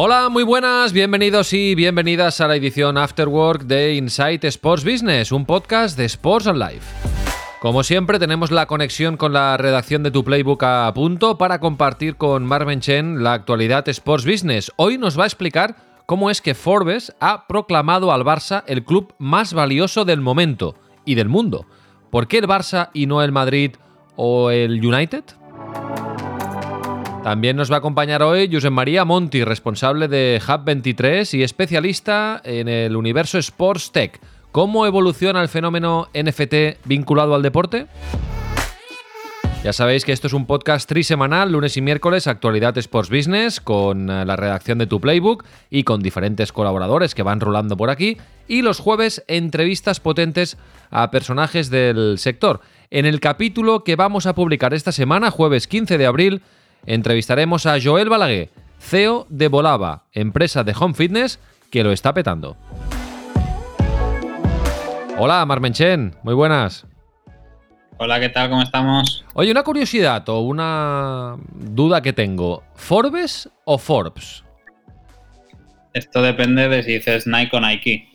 Hola, muy buenas, bienvenidos y bienvenidas a la edición Afterwork de Insight Sports Business, un podcast de Sports on Life. Como siempre, tenemos la conexión con la redacción de tu Playbook a punto para compartir con Marvin Chen la actualidad Sports Business. Hoy nos va a explicar cómo es que Forbes ha proclamado al Barça el club más valioso del momento y del mundo. ¿Por qué el Barça y no el Madrid o el United? También nos va a acompañar hoy Josep María Monti, responsable de Hub23 y especialista en el universo Sports Tech. ¿Cómo evoluciona el fenómeno NFT vinculado al deporte? Ya sabéis que esto es un podcast trisemanal, lunes y miércoles, actualidad Sports Business, con eh, la redacción de Tu Playbook y con diferentes colaboradores que van rolando por aquí. Y los jueves, entrevistas potentes a personajes del sector. En el capítulo que vamos a publicar esta semana, jueves 15 de abril, entrevistaremos a Joel Balaguer, CEO de Volava, empresa de home fitness que lo está petando. Hola, Marmenchen, muy buenas. Hola, ¿qué tal? ¿Cómo estamos? Oye, una curiosidad o una duda que tengo. ¿Forbes o Forbes? Esto depende de si dices Nike o Nike.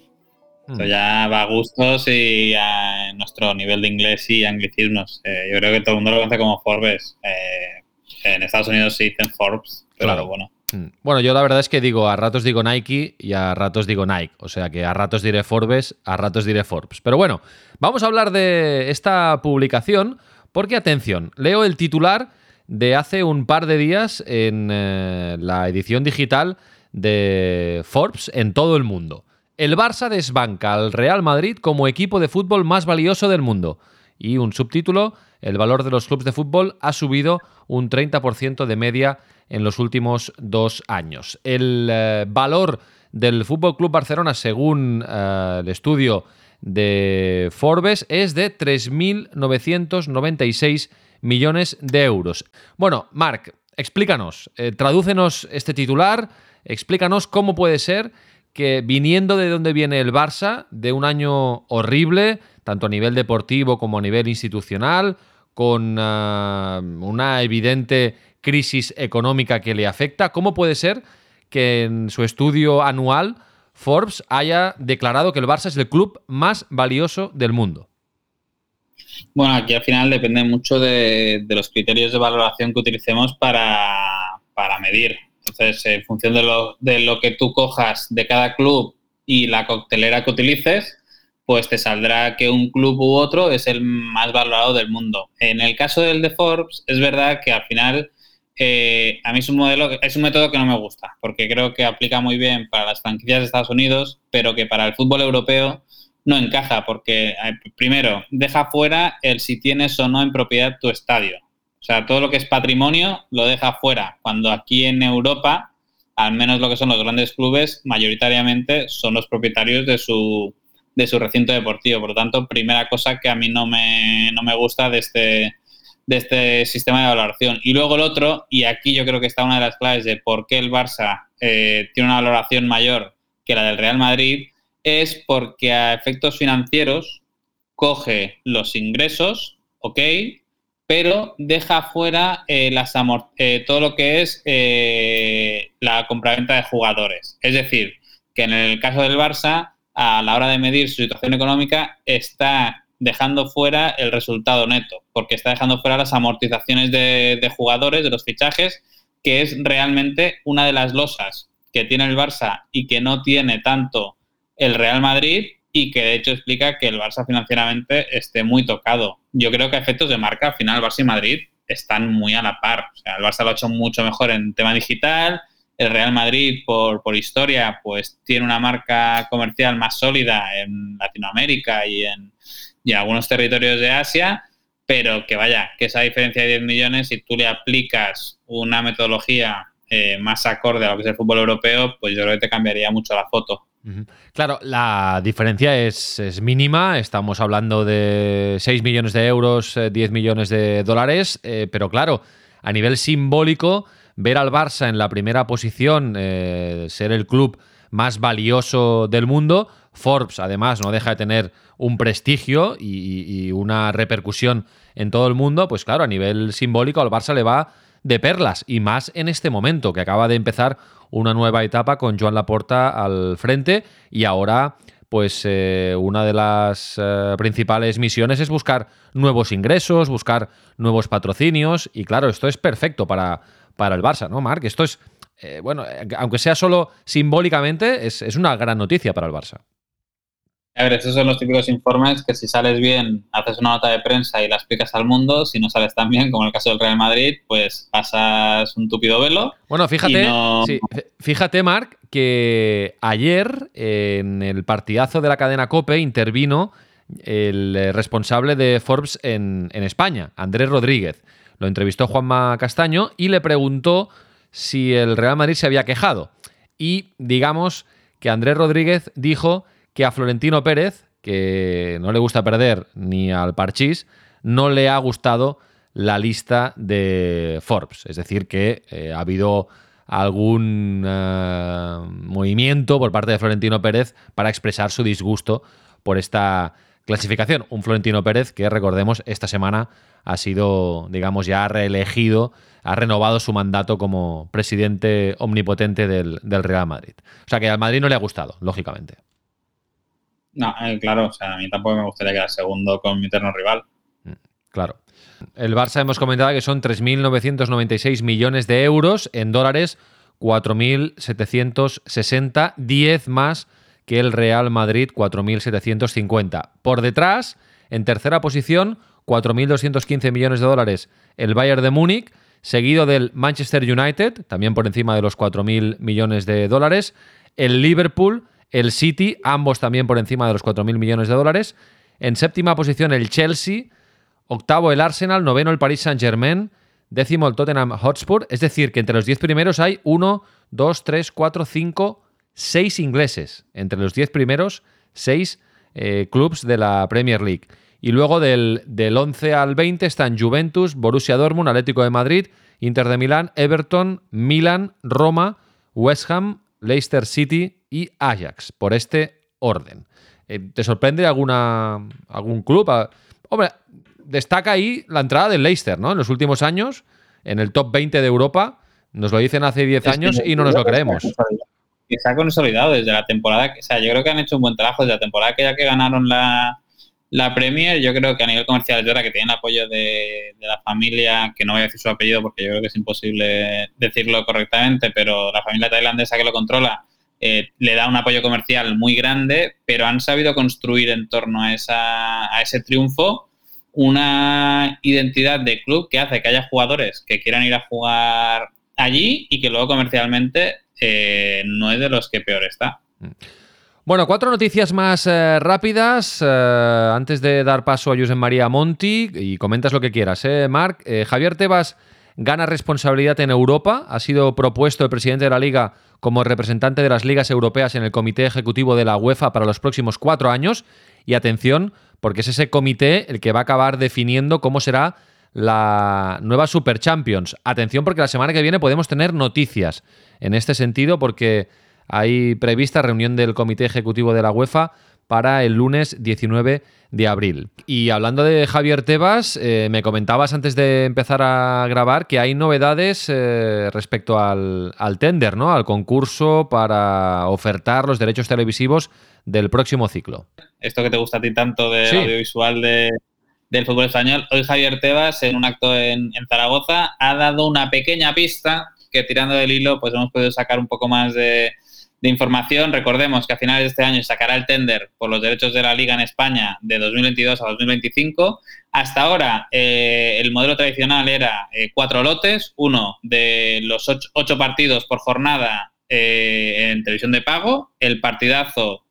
Esto Hmm. ya va a gustos y a nuestro nivel de inglés y anglicismos. Eh, yo creo que todo el mundo lo conoce como Forbes. Eh, en Estados Unidos se dicen Forbes, pero Claro. bueno. Mm. Bueno, yo la verdad es que digo, a ratos digo Nike y a ratos digo Nike. O sea que a ratos diré Forbes, a ratos diré Forbes. Pero bueno, vamos a hablar de esta publicación porque, atención, leo el titular de hace un par de días en eh, la edición digital de Forbes en todo el mundo. El Barça desbanca al Real Madrid como equipo de fútbol más valioso del mundo. Y un subtítulo, el valor de los clubes de fútbol ha subido un 30% de media en los últimos dos años. El eh, valor del Fútbol Club Barcelona, según eh, el estudio de Forbes, es de 3.996 millones de euros. Bueno, Marc, explícanos, eh, tradúcenos este titular, explícanos cómo puede ser que viniendo de donde viene el Barça, de un año horrible, tanto a nivel deportivo como a nivel institucional, con ah, una evidente crisis económica que le afecta, ¿cómo puede ser que en su estudio anual Forbes haya declarado que el Barça es el club más valioso del mundo? Bueno, aquí al final depende mucho de, de los criterios de valoración que utilicemos para, para medir. Entonces, en función de lo, de lo que tú cojas de cada club y la coctelera que utilices, pues te saldrá que un club u otro es el más valorado del mundo. En el caso del de Forbes, es verdad que al final eh, a mí es un modelo, es un método que no me gusta, porque creo que aplica muy bien para las franquicias de Estados Unidos, pero que para el fútbol europeo no encaja, porque eh, primero deja fuera el si tienes o no en propiedad tu estadio. O sea, todo lo que es patrimonio lo deja fuera, cuando aquí en Europa, al menos lo que son los grandes clubes, mayoritariamente son los propietarios de su, de su recinto deportivo. Por lo tanto, primera cosa que a mí no me, no me gusta de este, de este sistema de valoración. Y luego el otro, y aquí yo creo que está una de las claves de por qué el Barça eh, tiene una valoración mayor que la del Real Madrid, es porque a efectos financieros coge los ingresos, ok, pero deja fuera eh, las eh, todo lo que es eh, la compraventa de jugadores. Es decir, que en el caso del Barça, a la hora de medir su situación económica, está dejando fuera el resultado neto, porque está dejando fuera las amortizaciones de, jugadores, de los fichajes, que es realmente una de las losas que tiene el Barça y que no tiene tanto el Real Madrid y que de hecho explica que el Barça financieramente esté muy tocado. Yo creo que a efectos de marca, al final Barça y Madrid están muy a la par. O sea, el Barça lo ha hecho mucho mejor en tema digital, el Real Madrid, por, por historia, pues tiene una marca comercial más sólida en Latinoamérica y en, y algunos territorios de Asia, pero que vaya, que esa diferencia de 10 millones, si tú le aplicas una metodología eh, más acorde a lo que es el fútbol europeo, pues yo creo que te cambiaría mucho la foto. Claro, la diferencia es, mínima. Estamos hablando de 6 millones de euros, 10 eh, millones de dólares. Eh, pero claro, a nivel simbólico, ver al Barça en la primera posición, eh, ser el club más valioso del mundo, Forbes además no deja de tener un prestigio y, una repercusión en todo el mundo, pues claro, a nivel simbólico al Barça le va de perlas y más en este momento que acaba de empezar una nueva etapa con Joan Laporta al frente. Y ahora pues eh, una de las eh, principales misiones es buscar nuevos ingresos, buscar nuevos patrocinios. Y claro, esto es perfecto para, para el Barça, ¿no, Marc? Esto es, eh, bueno, aunque sea solo simbólicamente, es, es una gran noticia para el Barça. A ver, esos son los típicos informes que si sales bien, haces una nota de prensa y la explicas al mundo. Si no sales tan bien, como en el caso del Real Madrid, pues pasas un tupido velo. Bueno, fíjate, fíjate, Marc, que ayer en el partidazo de la cadena Cope intervino el responsable de Forbes en, en España, Andrés Rodríguez. Lo entrevistó Juanma Castaño y le preguntó si el Real Madrid se había quejado. Y digamos que Andrés Rodríguez dijo que a Florentino Pérez, que no le gusta perder ni al Parchís, no le ha gustado la lista de Forbes. Es decir, que eh, ha habido algún eh, movimiento por parte de Florentino Pérez para expresar su disgusto por esta clasificación. Un Florentino Pérez que, recordemos, esta semana ha sido, digamos, ya reelegido, ha renovado su mandato como presidente omnipotente del, del Real Madrid. O sea que al Madrid no le ha gustado, lógicamente. No, eh, claro, o sea, a mí tampoco me gustaría quedar segundo con mi eterno rival. Mm, claro. El Barça hemos comentado que son 3.996 millones de euros, en dólares 4.760, 10 más que el Real Madrid, 4.750. Por detrás, en tercera posición, 4.215 millones de dólares el Bayern de Múnich, seguido del Manchester United, también por encima de los 4.000 millones de dólares, el Liverpool, el City, ambos también por encima de los 4.000 millones de dólares. En séptima posición el Chelsea, octavo el Arsenal, noveno el Paris Saint-Germain, décimo el Tottenham Hotspur. Es decir, que entre los 10 primeros hay 1, 2, 3, 4, 5, 6 ingleses. Entre los 10 primeros, 6 eh, clubs de la Premier League. Y luego del, del 11 al 20 están Juventus, Borussia Dortmund, Atlético de Madrid, Inter de Milán, Everton, Milan, Roma, West Ham, Leicester City y Ajax, por este orden. Eh, ¿Te sorprende alguna, algún club? Ah, hombre, destaca ahí la entrada del Leicester, ¿no? En los últimos años, en el top 20 de Europa, nos lo dicen hace 10 años y no nos lo creemos. Y se ha consolidado desde la temporada, o sea, yo creo que han hecho un buen trabajo desde la temporada que ya que ganaron la, la Premier, yo creo que a nivel comercial verdad que tienen apoyo de, de, la familia, que no voy a decir su apellido porque yo creo que es imposible decirlo correctamente, pero la familia tailandesa que lo controla eh, le da un apoyo comercial muy grande, pero han sabido construir en torno a, esa, a ese triunfo una identidad de club que hace que haya jugadores que quieran ir a jugar allí y que luego comercialmente eh, no es de los que peor está. Bueno, cuatro noticias más eh, rápidas eh, antes de dar paso a José María Monti y comentas lo que quieras, ¿eh, Marc? Javier Tebas gana responsabilidad en Europa, ha sido propuesto el presidente de la Liga como representante de las ligas europeas en el Comité Ejecutivo de la UEFA para los próximos cuatro años. Y atención, porque es ese comité el que va a acabar definiendo cómo será la nueva Super Champions. Atención, porque la semana que viene podemos tener noticias en este sentido, porque hay prevista reunión del Comité Ejecutivo de la UEFA para el lunes 19 de abril. Y hablando de Javier Tebas, eh, me comentabas antes de empezar a grabar que hay novedades eh, respecto al, al, tender, ¿no? Al concurso para ofertar los derechos televisivos del próximo ciclo. Esto que te gusta a ti tanto del sí. audiovisual de, del fútbol español, hoy Javier Tebas, en un acto en, en Zaragoza, ha dado una pequeña pista que tirando del hilo, pues hemos podido sacar un poco más de información. Recordemos que a finales de este año sacará el tender por los derechos de la Liga en España de 2022 a 2025. Hasta ahora, eh, el modelo tradicional era eh, cuatro lotes, uno de los ocho, ocho partidos por jornada eh, en televisión de pago, el partidazo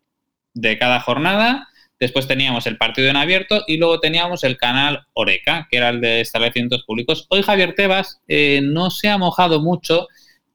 de cada jornada. Después teníamos el partido en abierto y luego teníamos el canal Oreca, que era el de establecimientos públicos. Hoy Javier Tebas eh, no se ha mojado mucho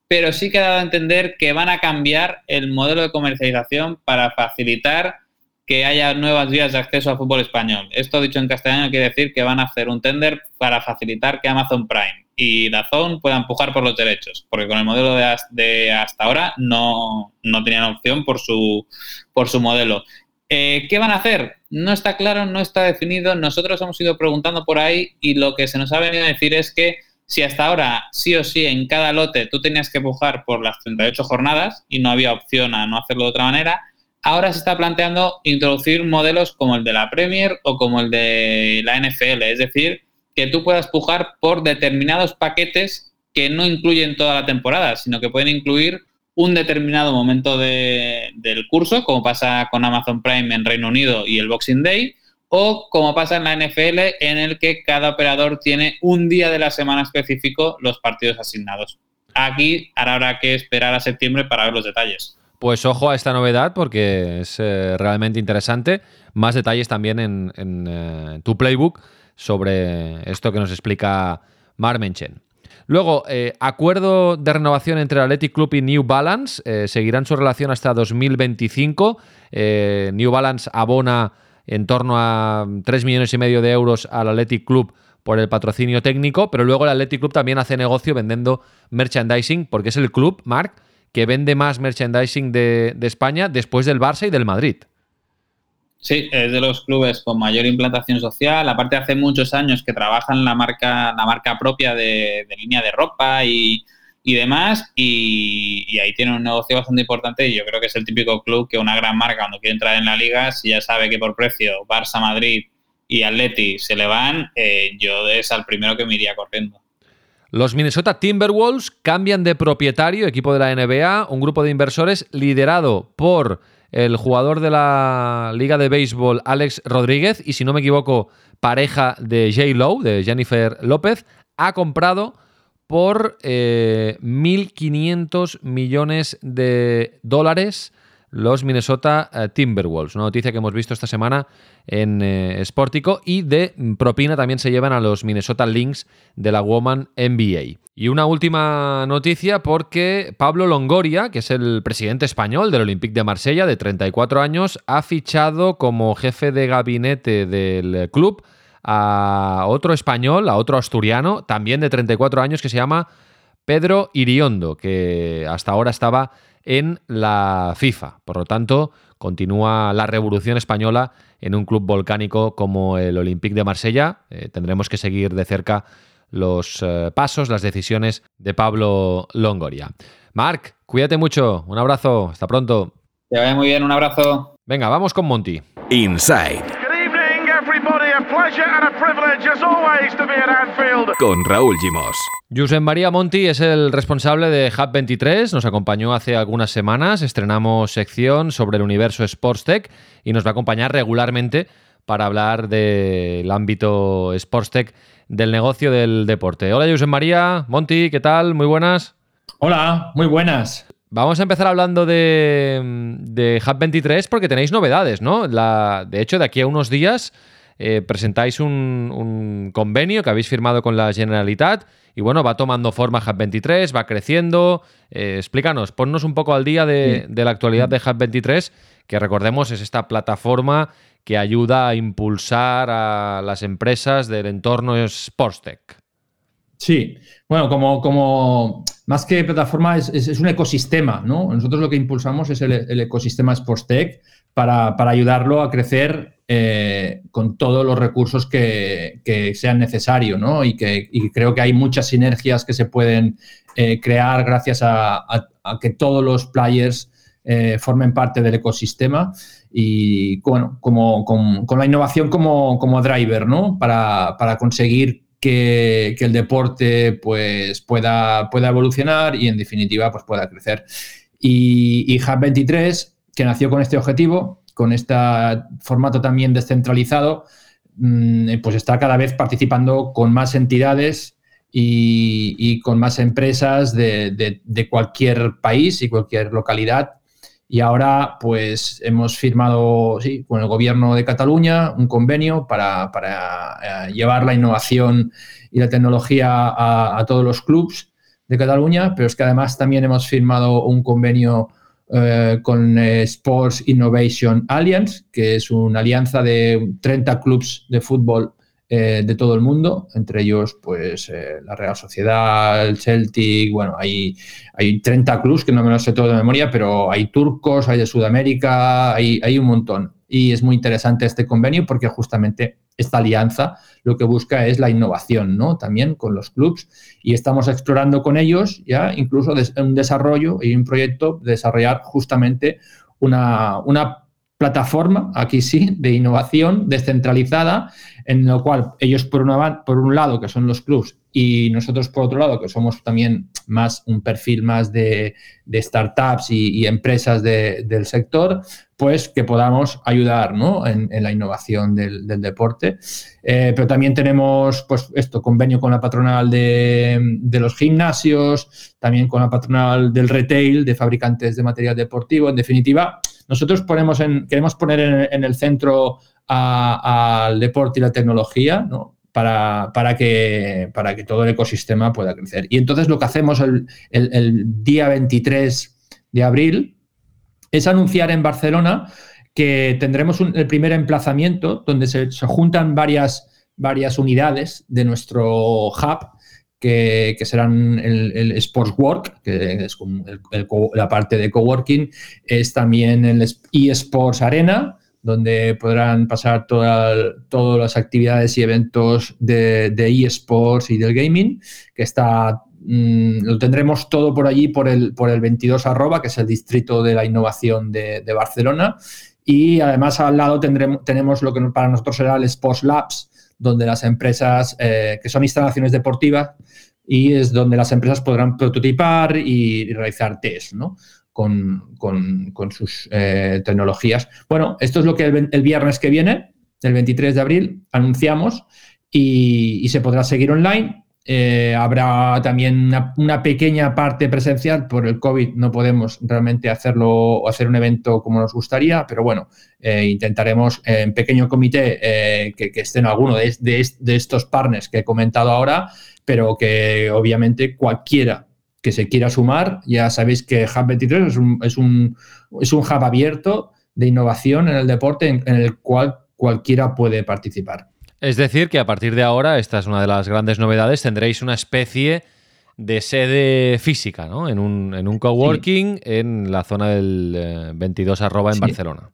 pero sí que ha dado a entender que van a cambiar el modelo de comercialización para facilitar que haya nuevas vías de acceso al fútbol español. Esto dicho en castellano quiere decir que van a hacer un tender para facilitar que Amazon Prime y Dazón puedan empujar por los derechos, porque con el modelo de, hasta ahora no, no, tenían opción por su, por su modelo. Eh, ¿Qué van a hacer? No está claro, no está definido. Nosotros hemos ido preguntando por ahí y lo que se nos ha venido a decir es que si hasta ahora sí o sí en cada lote tú tenías que empujar por las 38 jornadas y no había opción a no hacerlo de otra manera, ahora se está planteando introducir modelos como el de la Premier o como el de la NFL, es decir, que tú puedas pujar por determinados paquetes que no incluyen toda la temporada, sino que pueden incluir un determinado momento del curso, como pasa con Amazon Prime en Reino Unido y el Boxing Day, o como pasa en la NFL, en el que cada operador tiene un día de la semana específico los partidos asignados. Aquí ahora habrá que esperar a septiembre para ver los detalles. Pues ojo a esta novedad porque es eh, realmente interesante. Más detalles también en, eh, tu playbook sobre esto que nos explica Marmenchen. Luego, eh, acuerdo de renovación entre el Athletic Club y New Balance. seguirán su relación hasta 2025. New Balance abona en torno a 3 millones y medio de euros al Athletic Club por el patrocinio técnico, pero luego el Athletic Club también hace negocio vendiendo merchandising, porque es el club, Marc, que vende más merchandising de, España después del Barça y del Madrid. Sí, es de los clubes con mayor implantación social. Aparte, hace muchos años que trabajan la marca, la marca propia de, línea de ropa y, y demás, y, ahí tiene un negocio bastante importante y yo creo que es el típico club que una gran marca cuando quiere entrar en la liga, si ya sabe que por precio Barça, Madrid y Atleti se le van, eh, yo es al primero que me iría corriendo. Los Minnesota Timberwolves cambian de propietario, equipo de la NBA, un grupo de inversores liderado por el jugador de la Liga de Béisbol Alex Rodríguez y si no me equivoco, pareja de J. Lowe, de Jennifer López, ha comprado por 1.500 eh, millones de dólares los Minnesota eh, Timberwolves. Una noticia que hemos visto esta semana en eh, Sportico y de propina también se llevan a los Minnesota Lynx de la Woman NBA. Y una última noticia porque Pablo Longoria, que es el presidente español del Olympique de Marsella de 34 años, ha fichado como jefe de gabinete del club a otro español, a otro asturiano, también de 34 años, que se llama Pedro Iriondo, que hasta ahora estaba en la FIFA. Por lo tanto, continúa la revolución española en un club volcánico como el Olympique de Marsella. Eh, tendremos que seguir de cerca los eh, pasos, las decisiones de Pablo Longoria. Marc, cuídate mucho. Un abrazo. Hasta pronto. Que vaya muy bien. Un abrazo. Venga, vamos con Monty. Inside. Con Raúl Gimos. Josep María Monti es el responsable de Hub 23, nos acompañó hace algunas semanas, estrenamos sección sobre el universo Sportstech y nos va a acompañar regularmente para hablar del ámbito Sportstech del negocio del deporte. Hola Josep María, Monti, ¿qué tal? Muy buenas. Hola, muy buenas. Vamos a empezar hablando de, de Hub 23 porque tenéis novedades, ¿no? La, de hecho, de aquí a unos días eh, presentáis un, convenio que habéis firmado con la Generalitat y bueno, va tomando forma Hub 23, va creciendo. Eh, explícanos, ponnos un poco al día de, la actualidad de Hub 23, que recordemos es esta plataforma que ayuda a impulsar a las empresas del entorno Sportstech. Sí, bueno, como, como más que plataforma es, un ecosistema, ¿no? Nosotros lo que impulsamos es el, ecosistema Sportstech para, para ayudarlo a crecer eh, con todos los recursos que, sean necesarios, ¿no? Y que creo que hay muchas sinergias que se pueden eh, crear gracias a, que todos los players eh, formen parte del ecosistema y bueno, como, con, la innovación como, driver, ¿no? Para, conseguir que, el deporte pues, pueda, pueda evolucionar y en definitiva pues, pueda crecer. Y, y Hub 23, que nació con este objetivo, con este formato también descentralizado, mm, pues está cada vez participando con más entidades y, con más empresas de, cualquier país y cualquier localidad. Y ahora, pues hemos firmado con el gobierno de Cataluña un convenio para, eh, llevar la innovación y la tecnología a, todos los clubes de Cataluña, pero es que además también hemos firmado un convenio eh, con eh, Sports Innovation Alliance, que es una alianza de 30 clubes de fútbol eh, de todo el mundo, entre ellos pues la Real Sociedad, el Celtic, bueno, hay, hay 30 clubes que no me lo sé todo de memoria, pero hay turcos, hay de Sudamérica, hay, hay un montón. Y es muy interesante este convenio porque justamente esta alianza lo que busca es la innovación, ¿no? También con los clubs y estamos explorando con ellos ya incluso un desarrollo y un proyecto de desarrollar justamente una, una plataforma, aquí sí, de innovación descentralizada, en lo cual ellos por, por un lado, que son los clubs, y nosotros por otro lado, que somos también más un perfil más de, startups y, empresas del sector, pues que podamos ayudar en, la innovación del, deporte. Eh, pero también tenemos pues esto, convenio con la patronal de, los gimnasios, también con la patronal del retail, de fabricantes de material deportivo. En definitiva, nosotros ponemos en, queremos poner en, el centro al deporte y la tecnología, ¿no? Para, que, todo el ecosistema pueda crecer. Y entonces lo que hacemos el, el día 23 de abril, es anunciar en Barcelona que tendremos el primer emplazamiento donde se, juntan varias unidades de nuestro hub, que, serán el, Sports Work, que es la parte de coworking, es también el eSports Arena, donde podrán pasar todas las actividades y eventos de, de eSports y del gaming, que está Mm, lo tendremos todo por allí por el, por el 22 arroba, que es el distrito de la innovación de, Barcelona. Y además al lado tendremos, tenemos lo que para nosotros será el Sports Labs, donde las empresas, eh, que son instalaciones deportivas, y es donde las empresas podrán prototipar y, realizar test, ¿no? Con, sus eh, tecnologías. Bueno, esto es lo que el, viernes que viene, el 23 de abril, anunciamos y se podrá seguir online eh, habrá también una, pequeña parte presencial. Por el COVID no podemos realmente hacerlo o hacer un evento como nos gustaría, pero bueno, eh, intentaremos en pequeño comité eh, que, estén alguno de, de, estos partners que he comentado ahora, pero que obviamente cualquiera que se quiera sumar, ya sabéis que Hub 23 es un, es un, es un hub abierto de innovación en el deporte en el cual cualquiera puede participar. Es decir, que a partir de ahora, esta es una de las grandes novedades, tendréis una especie de sede física, ¿no? En un, en un coworking en la zona del 22 eh, arroba en Barcelona.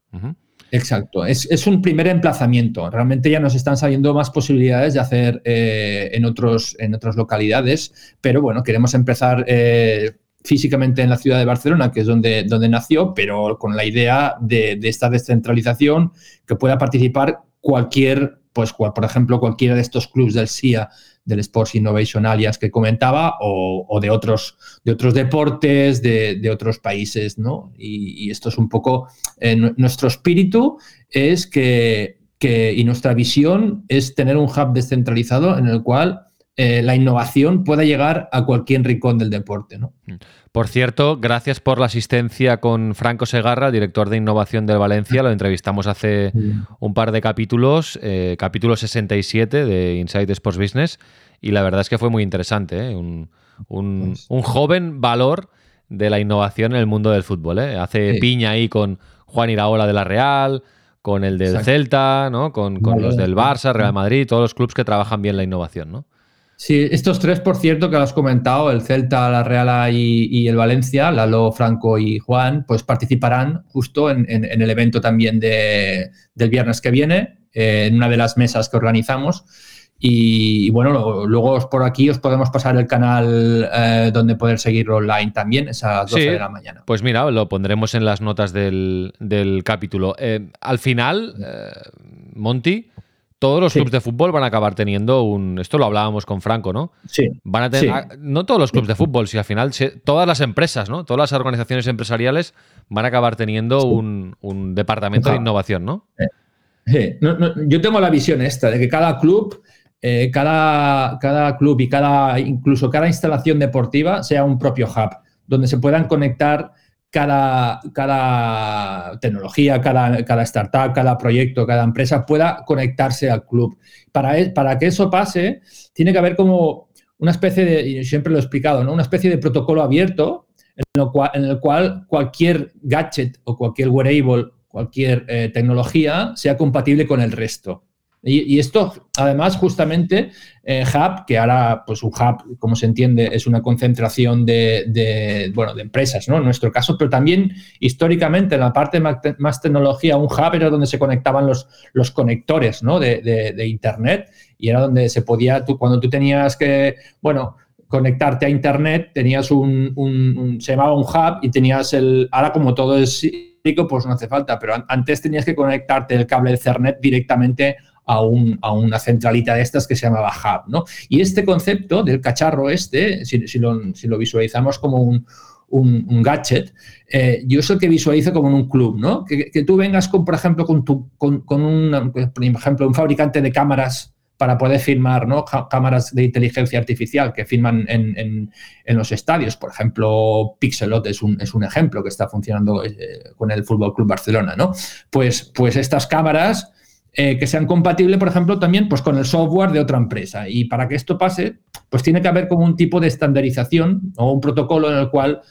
Exacto, es, un primer emplazamiento. Realmente ya nos están saliendo más posibilidades de hacer eh, en, otros, en otras localidades, pero bueno, queremos empezar eh, físicamente en la ciudad de Barcelona, que es donde, donde nació, pero con la idea de, de esta descentralización que pueda participar cualquier pues, por ejemplo, cualquiera de estos clubes del SIA, del Sports Innovation Alliance que comentaba, o, de, otros, de otros deportes, de, otros países, ¿no? Y, esto es un poco, eh, nuestro espíritu es que, y nuestra visión es tener un hub descentralizado en el cual eh, la innovación pueda llegar a cualquier rincón del deporte, ¿no? Mm. Por cierto, gracias por la asistencia con Franco Segarra, director de innovación del Valencia. Lo entrevistamos hace un par de capítulos, eh, capítulo 67 de Inside Sports Business, y la verdad es que fue muy interesante. ¿eh? Pues un, joven valor de la innovación en el mundo del fútbol. ¿eh? Hace piña ahí con Juan Iraola de la Real, con el del Celta, ¿no? con, con los del Barça, Real Madrid, todos los clubes que trabajan bien la innovación. ¿no? Sí, estos tres, por cierto, que has comentado, el Celta, la Real y, el Valencia, Lalo, Franco y Juan, pues participarán justo en, el evento también de, del viernes que viene, eh, en una de las mesas que organizamos. Y, bueno, luego por aquí os podemos pasar el canal eh, donde poder seguirlo online también, es a las 12 de la mañana. Pues mira, lo pondremos en las notas del, capítulo. Eh, al final, Monty, todos los clubes de fútbol van a acabar teniendo un. Esto lo hablábamos con Franco, ¿no? Sí. Van a tener. No todos los clubes de fútbol, si al final todas las empresas, ¿no? Todas las organizaciones empresariales van a acabar teniendo un, departamento de innovación, ¿no? yo tengo la visión esta de que cada club. Eh, cada, cada club y cada, incluso cada instalación deportiva sea un propio hub, donde se puedan conectar cada, cada tecnología, cada, cada, startup, cada proyecto, cada empresa pueda conectarse al club. Para, e, para que eso pase, tiene que haber como una especie de, y siempre lo he explicado, ¿no? una especie de protocolo abierto en, lo cual, en el cual cualquier gadget o cualquier wearable, cualquier eh, tecnología sea compatible con el resto. Y, esto, además, justamente, eh, Hub, que ahora, pues un Hub, como se entiende, es una concentración de, bueno, de empresas, ¿no? En nuestro caso, pero también históricamente, en la parte más, tecnología, un Hub era donde se conectaban los, los conectores, ¿no? De, Internet y era donde se podía, tú, cuando tú tenías que, bueno, conectarte a Internet, tenías un, un, se llamaba un hub y tenías el, ahora como todo es pues no hace falta, pero antes tenías que conectarte el cable de Ethernet directamente a, una centralita de estas que se llamaba hub, ¿no? Y este concepto del cacharro este, si, lo, visualizamos como un, gadget, eh, yo es el que visualizo como en un club, ¿no? Que, tú vengas con, por ejemplo, con, un, por ejemplo, un fabricante de cámaras para poder filmar ¿no? cámaras de inteligencia artificial que filman en, los estadios. Por ejemplo, Pixelot es un, es un ejemplo que está funcionando eh, con el Fútbol Club Barcelona. ¿no? Pues, pues estas cámaras eh, que sean compatibles, por ejemplo, también pues, con el software de otra empresa. Y para que esto pase, pues tiene que haber como un tipo de estandarización o un protocolo en el cual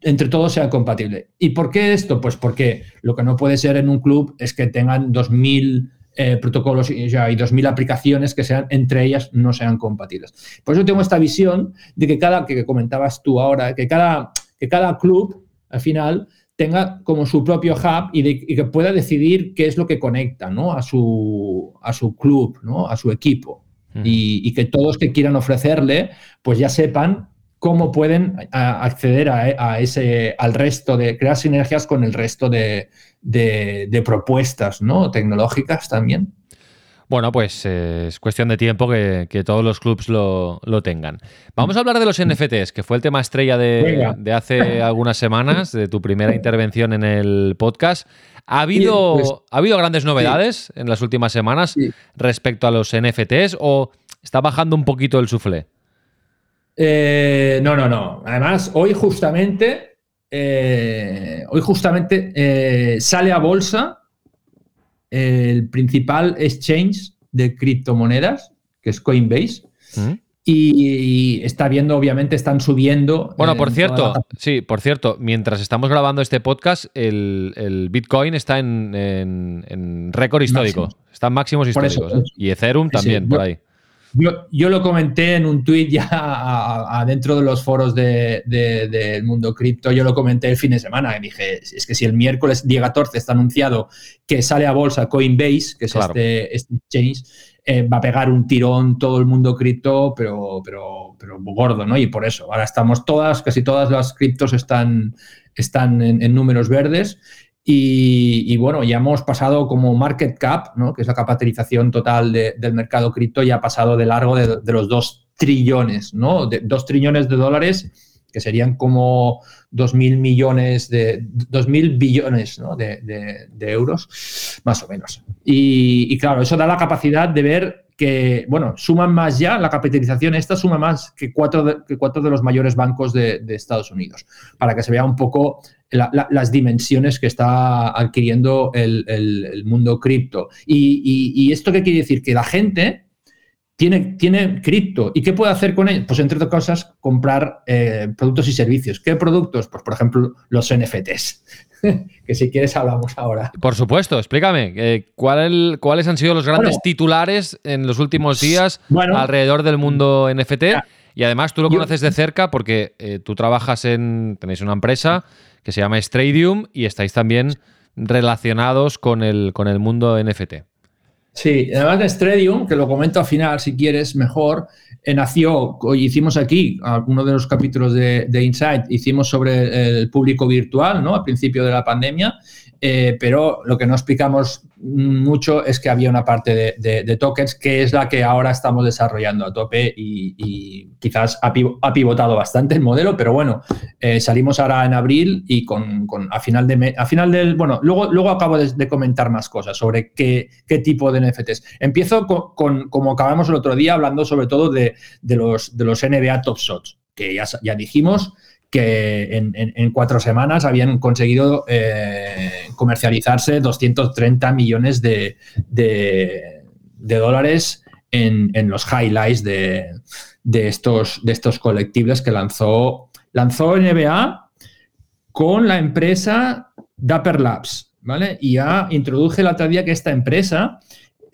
entre todos sea compatible. ¿Y por qué esto? Pues porque lo que no puede ser en un club es que tengan 2.000 eh, protocolos y ya hay 2.000 aplicaciones que sean entre ellas no sean compatibles. Por eso tengo esta visión de que cada, que comentabas tú ahora, que cada, que cada club al final tenga como su propio hub y, que pueda decidir qué es lo que conecta ¿no? a, su, a su club, ¿no? a su equipo. y, que todos que quieran ofrecerle, pues ya sepan cómo pueden acceder a, ese, al resto de, crear sinergias con el resto de, de, propuestas ¿no? tecnológicas también. Bueno, pues eh, es cuestión de tiempo que, todos los clubs lo, tengan. Vamos a hablar de los NFTs, que fue el tema estrella de, hace algunas semanas, de tu primera intervención en el podcast. ¿Ha habido, pues, ¿ha habido grandes novedades en las últimas semanas respecto a los NFTs o está bajando un poquito el suflé? Eh, no, no, no. Además, hoy justamente, eh, hoy justamente sale a bolsa el principal exchange de criptomonedas, que es Coinbase. Mm. Y, está viendo, obviamente, están subiendo. Bueno, por cierto, sí, por cierto, mientras estamos grabando este podcast, el, Bitcoin está en, récord histórico. Están máximos históricos. ¿eh? Y Ethereum también, por ahí. Yo, lo comenté en un tuit ya adentro de los foros del de, mundo cripto, yo lo comenté el fin de semana y dije, es que si el miércoles día 14 está anunciado que sale a bolsa Coinbase, que es este, este, exchange, eh, va a pegar un tirón todo el mundo cripto, pero, pero, pero gordo, ¿no? Y por eso, ahora estamos todas, casi todas las criptos están, están en números verdes y, bueno, ya hemos pasado como market cap, ¿no? que es la capitalización total del mercado cripto, ya ha pasado de largo de, los 2 trillones, ¿no? De, 2 trillones de dólares, que serían como 2.000 millones de, 2.000 billones ¿no? de, euros, más o menos. Y, claro, eso da la capacidad de ver que, bueno, suman más ya, la capitalización esta suma más que cuatro de, que cuatro de los mayores bancos de, Estados Unidos, para que se vea un poco las dimensiones que está adquiriendo el, mundo cripto. Y, esto qué quiere decir? Que la gente tiene, tiene cripto. ¿Y qué puede hacer con él? Pues entre otras cosas, comprar eh, productos y servicios. ¿Qué productos? Pues por ejemplo, los NFTs. que si quieres hablamos ahora. Por supuesto, explícame, eh, ¿cuáles han sido los grandes titulares en los últimos días alrededor del mundo NFT? Y además tú lo conoces de cerca porque eh, tú trabajas en, tenéis una empresa que se llama Stradium y estáis también relacionados con el, con el mundo NFT. Sí, además de Stradium, que lo comento al final si quieres mejor, eh, nació, hoy hicimos aquí, uno de los capítulos de, de Insight, hicimos sobre el público virtual, ¿no? Al principio de la pandemia, eh, pero lo que no explicamos mucho es que había una parte de, tokens que es la que ahora estamos desarrollando a tope y, quizás ha, pivotado bastante el modelo, pero bueno, eh, salimos ahora en abril y con, a, final de a final del, bueno, luego, luego acabo de, comentar más cosas sobre qué, qué, tipo de NFTs. Empiezo con, como acabamos el otro día, hablando sobre todo de, los, de los NBA Top Shots, que ya, ya dijimos que en, cuatro semanas habían conseguido eh, comercializarse 230 millones de, dólares en, en los highlights de, de, estos, de estos colectibles que lanzó, lanzó NBA con la empresa Dapper Labs, ¿vale? Y ya introduje la otro día que esta empresa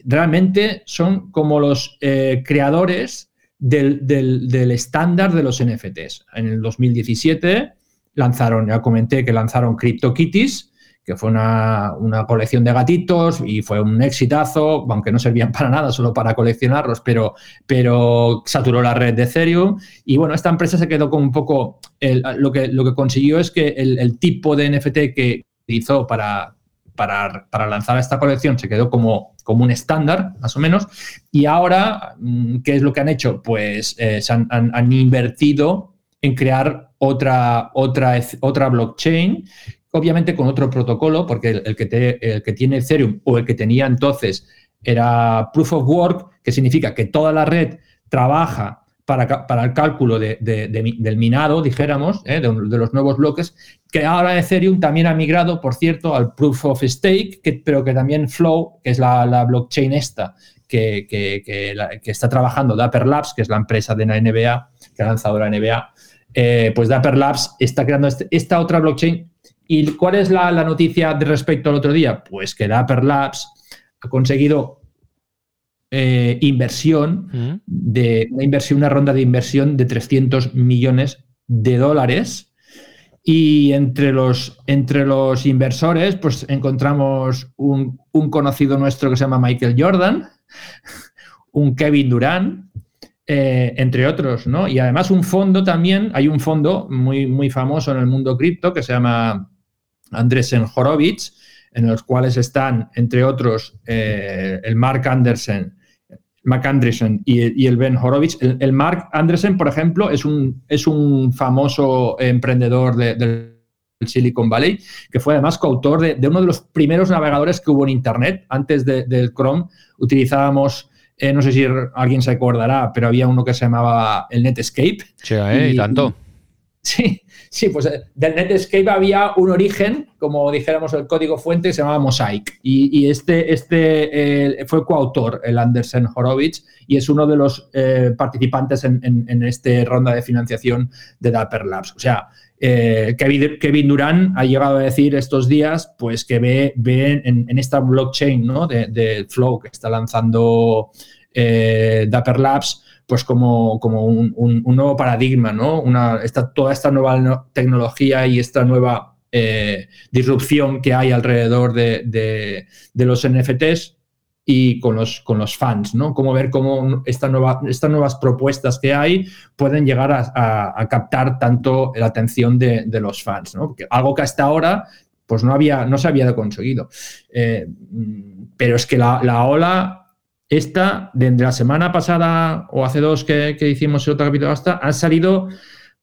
realmente son como los eh, creadores del, del, estándar de los NFTs. En el 2017 lanzaron, ya comenté que lanzaron CryptoKitties, que fue una, una, colección de gatitos y fue un exitazo, aunque no servían para nada, solo para coleccionarlos, pero, pero saturó la red de Ethereum. Y bueno, esta empresa se quedó con un poco, lo, que, lo que consiguió es que el, el tipo de NFT que hizo para, para, para, lanzar esta colección se quedó como, como un estándar, más o menos. Y ahora, mm, ¿qué es lo que han hecho? Pues eh, se han, han, invertido en crear otra, otra, otra blockchain obviamente con otro protocolo, porque el, el, que te, el, que tiene Ethereum o el que tenía entonces era Proof of Work, que significa que toda la red trabaja para, el cálculo de, de, de, del minado, dijéramos, ¿eh? de, los nuevos bloques, que ahora Ethereum también ha migrado, por cierto, al Proof of Stake, pero que también Flow, que es la, blockchain esta, que, está trabajando Dapper Labs, que es la empresa de la NBA, que ha lanzado la NBA, eh, pues Dapper Labs está creando este, esta otra blockchain ¿Y cuál es la, la, noticia respecto al otro día? Pues que Dapper Labs ha conseguido eh, inversión, de una inversión, una ronda de inversión de 300 millones de dólares. Y entre los, entre los inversores, pues encontramos un, un conocido nuestro que se llama Michael Jordan, un Kevin Durant, eh, entre otros, ¿no? Y además un fondo también, hay un fondo muy, muy famoso en el mundo cripto que se llama Andresen Horowitz, en los cuales están, entre otros, eh, el Mark Anderson, Mark Andreessen y, y, el Ben Horowitz. El, el, Mark Andreessen, por ejemplo, es un, es un famoso emprendedor de, del Silicon Valley, que fue además coautor de, de, uno de los primeros navegadores que hubo en Internet. Antes de, del Chrome utilizábamos, eh, no sé si alguien se acordará, pero había uno que se llamaba el Netscape. Sí, eh, y, y tanto. Sí, sí, pues eh, del Netscape había un origen, como dijéramos el código fuente, que se llamaba Mosaic. Y, este, este eh, fue coautor, el Andersen Horowitz, y es uno de los eh, participantes en, en, esta ronda de financiación de Dapper Labs. O sea, eh, Kevin, Kevin, Durant ha llegado a decir estos días pues que ve, ve en, en, esta blockchain ¿no? de, de, Flow que está lanzando eh, Dapper Labs pues como, como un, un, nuevo paradigma, ¿no? Una, esta, toda esta nueva tecnología y esta nueva eh, disrupción que hay alrededor de, de, los NFTs y con los, con los fans, ¿no? Cómo ver cómo estas nuevas propuestas que hay pueden llegar a, captar tanto la atención de, de, los fans, ¿no? Algo que hasta ahora pues no, había, no se había conseguido. Eh, pero es que la, la ola esta, desde la semana pasada o hace dos que, que hicimos el otro capítulo hasta, han salido,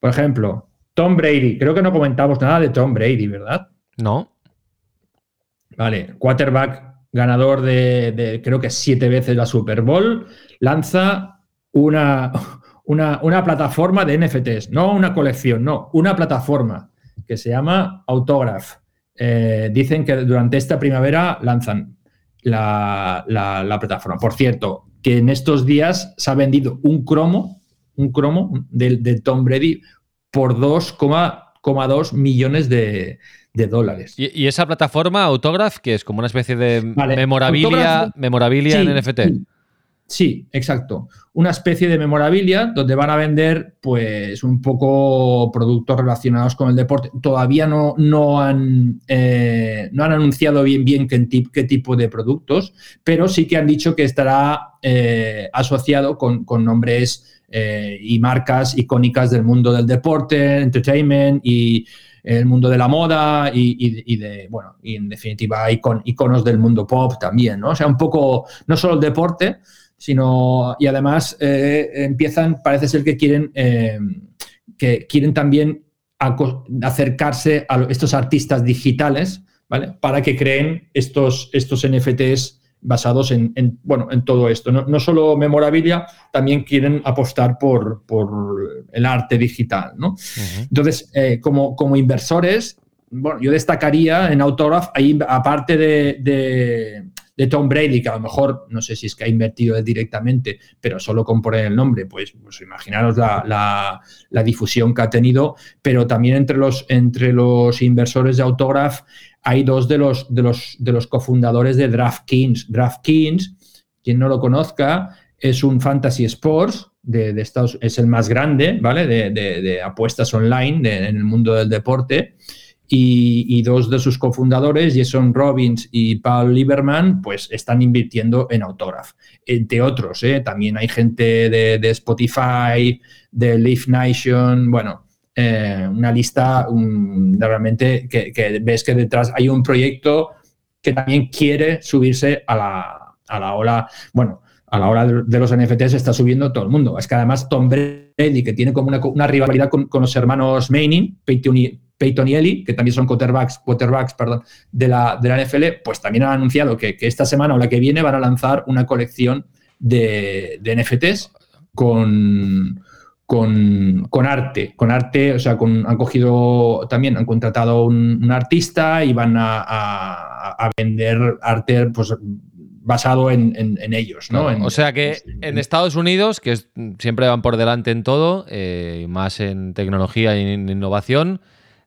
por ejemplo, Tom Brady. Creo que no comentamos nada de Tom Brady, ¿verdad? No. Vale, quarterback ganador de, de creo que siete veces la Super Bowl, lanza una, una, una, plataforma de NFTs, no una colección, no, una plataforma que se llama Autograph. Eh, dicen que durante esta primavera lanzan la, la, la, plataforma. Por cierto, que en estos días se ha vendido un cromo, un cromo de, de Tom Brady por 2,2 millones de, de dólares. ¿Y, ¿Y, esa plataforma Autograph, que es como una especie de vale. memorabilia, memorabilia sí, en NFT? Sí. Sí, exacto. Una especie de memorabilia donde van a vender, pues, un poco productos relacionados con el deporte. Todavía no, no, han, eh, no han anunciado bien, bien qué, qué, tipo de productos, pero sí que han dicho que estará eh, asociado con, con nombres eh, y marcas icónicas del mundo del deporte, entertainment y el mundo de la moda y, y, y, de, bueno, y en definitiva icon, iconos del mundo pop también, ¿no? O sea, un poco, no solo el deporte, sino y además eh, empiezan, parece ser que quieren, eh, que quieren también acercarse a estos artistas digitales, ¿vale? Para que creen estos, estos NFTs basados en, en bueno, en todo esto. No, no, solo memorabilia, también quieren apostar por, por el arte digital, ¿no? Uh -huh. Entonces, eh, como, como inversores, bueno, yo destacaría en Autograph, ahí, aparte de, de de Tom Brady, que a lo mejor, no sé si es que ha invertido directamente, pero solo con poner el nombre, pues, pues imaginaros la, la- la difusión que ha tenido, pero también entre los, entre los inversores de Autograph hay dos de los, de los, de los cofundadores de DraftKings. DraftKings, quien no lo conozca, es un fantasy sports de, Estados es el más grande, ¿vale? De, apuestas online en el mundo del deporte. Y, dos de sus cofundadores, Jason Robbins y Paul Lieberman, pues están invirtiendo en Autograph. Entre otros, ¿eh? también hay gente de, Spotify, de Leaf Nation, bueno, eh, una lista realmente que, ves que detrás hay un proyecto que también quiere subirse a la, a la ola, bueno, a la hora de, los NFTs está subiendo todo el mundo. Es que además Tom Brady, que tiene como una, rivalidad con, con los hermanos Manning, Peyton y, Peyton y Eli, que también son quarterbacks, quarterbacks perdón, de, la, de la NFL, pues también han anunciado que, que esta semana o la que viene van a lanzar una colección de, de NFTs con, con, con arte, con arte, o sea, con, han cogido también, han contratado un, un artista y van a, a- a vender arte pues, basado en, en- en ellos, ¿no? En- o sea que en Estados Unidos, que es- siempre van por delante en todo, eh, más en tecnología y en innovación,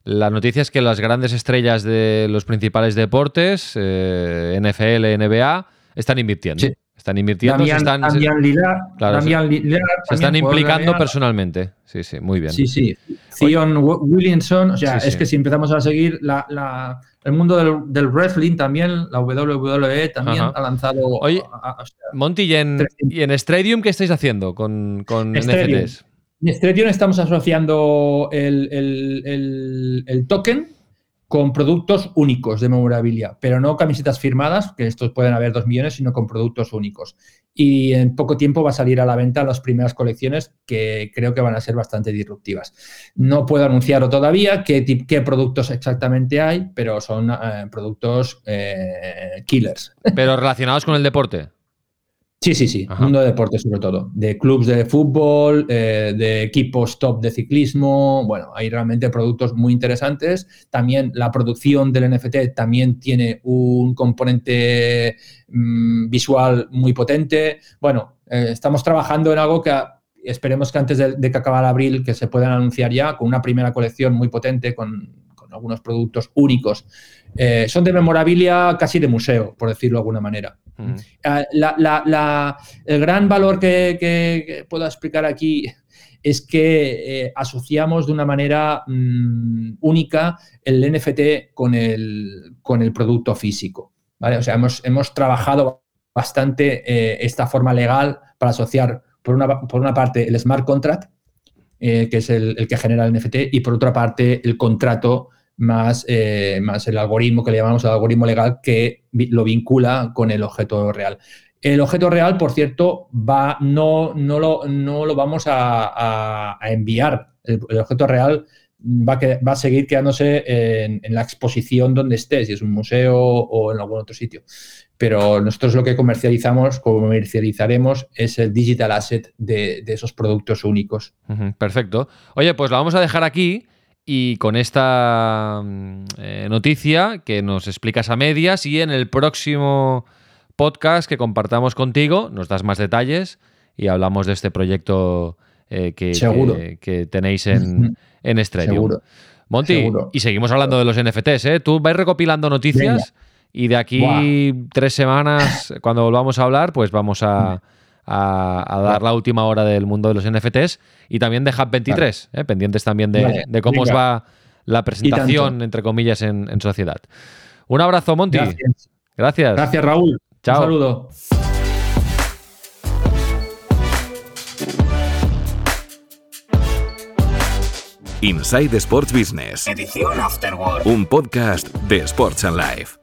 la noticia es que las grandes estrellas de los principales deportes, eh, NFL, NBA, están invirtiendo. Sí. Están invirtiendo, se están, se- Damian Lillard, Claro, se- Damian Lillard se están implicando personalmente. Sí, sí, muy bien. Sí, sí. Wi- Williamson, o sea, Sí, es sí. que si empezamos a seguir la- la- el mundo del, del wrestling también, la WWE también Ajá. ha lanzado. Oye, a- a- o sea, Monty, ¿y en, y en Stadium qué estáis haciendo con, con. NFTs? En Stredion estamos asociando el, token con productos únicos de memorabilia, pero no camisetas firmadas, que estos pueden haber dos millones, sino con productos únicos. Y en poco tiempo va a salir a la venta las primeras colecciones que creo que van a ser bastante disruptivas. No puedo anunciarlo todavía qué, qué productos exactamente hay, pero son eh, productos eh, killers. Pero relacionados con el deporte. Sí, sí, sí. Ajá. Mundo de deporte sobre todo. De clubes de fútbol, eh, de equipos top de ciclismo. Bueno, hay realmente productos muy interesantes. También la producción del NFT también tiene un componente mm, visual muy potente. Bueno, eh, estamos trabajando en algo que esperemos que antes de, de que acabe abril que se puedan anunciar ya con una primera colección muy potente con algunos productos únicos. Eh, son de memorabilia casi de museo, por decirlo de alguna manera. Ujú. Ah, la- la- la- el gran valor que, que- que puedo explicar aquí es que eh, asociamos de una manera mm, única el NFT con el, con el producto físico. ¿vale? O sea, hemos, hemos trabajado bastante eh, esta forma legal para asociar, por una, por una parte, el smart contract, eh, que es el, el que genera el NFT, y por otra parte, el contrato más, eh, más el algoritmo que le llamamos el algoritmo legal que lo vincula con el objeto real. El objeto real, por cierto, va, no, no, lo, no lo vamos a, a- enviar. El, objeto real va que- va a seguir quedándose en, la exposición donde esté, si es un museo o en algún otro sitio. Pero nosotros lo que comercializamos, comercializaremos, es el digital asset de, de esos productos únicos. Perfecto. Oye, pues la vamos a dejar aquí y con esta mm, eh, noticia que nos explicas a medias y en el próximo podcast que compartamos contigo nos das más detalles y hablamos de este proyecto eh, que, Seguro. que- que tenéis en, en. Seguro. Monty, Seguro. y seguimos hablando de los NFTs, ¿eh? Tú vais recopilando noticias y de aquí tres semanas, cuando volvamos a hablar, pues vamos a, a- a dar la última hora del mundo de los NFTs y también de Hub 23, ¿eh? pendientes también de, Vale, de cómo os va la presentación, entre comillas, en, en sociedad. Un abrazo, Monty. Gracias. Gracias. Gracias, Raúl. Chao. Un saludo. Inside Sports Business, Edición Afterwork. un podcast de Sports and Life.